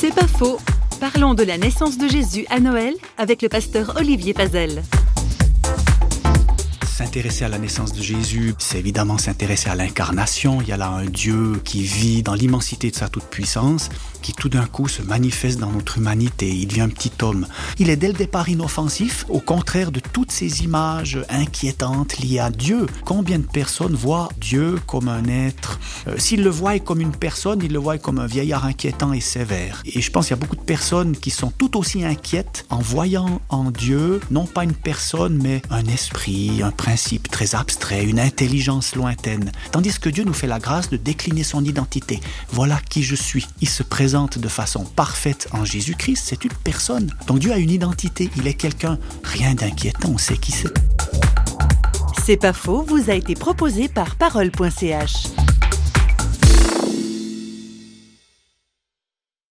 C'est pas faux. Parlons de la naissance de Jésus à Noël avec le pasteur Olivier Pazel. S'intéresser à la naissance de Jésus, c'est évidemment s'intéresser à l'incarnation. Il y a là un Dieu qui vit dans l'immensité de sa toute-puissance, qui tout d'un coup se manifeste dans notre humanité. Il devient un petit homme. Il est dès le départ inoffensif, au contraire de toutes ces images inquiétantes liées à Dieu. Combien de personnes voient Dieu comme un être euh, S'ils le voient comme une personne, ils le voient comme un vieillard inquiétant et sévère. Et je pense qu'il y a beaucoup de personnes qui sont tout aussi inquiètes en voyant en Dieu non pas une personne, mais un esprit, un principe très abstrait, une intelligence lointaine. Tandis que Dieu nous fait la grâce de décliner son identité. Voilà qui je suis. Il se présente de façon parfaite en Jésus-Christ. C'est une personne. Donc Dieu a une identité. Il est quelqu'un. Rien d'inquiétant. On sait qui c'est. C'est pas faux, vous a été proposé par parole.ch.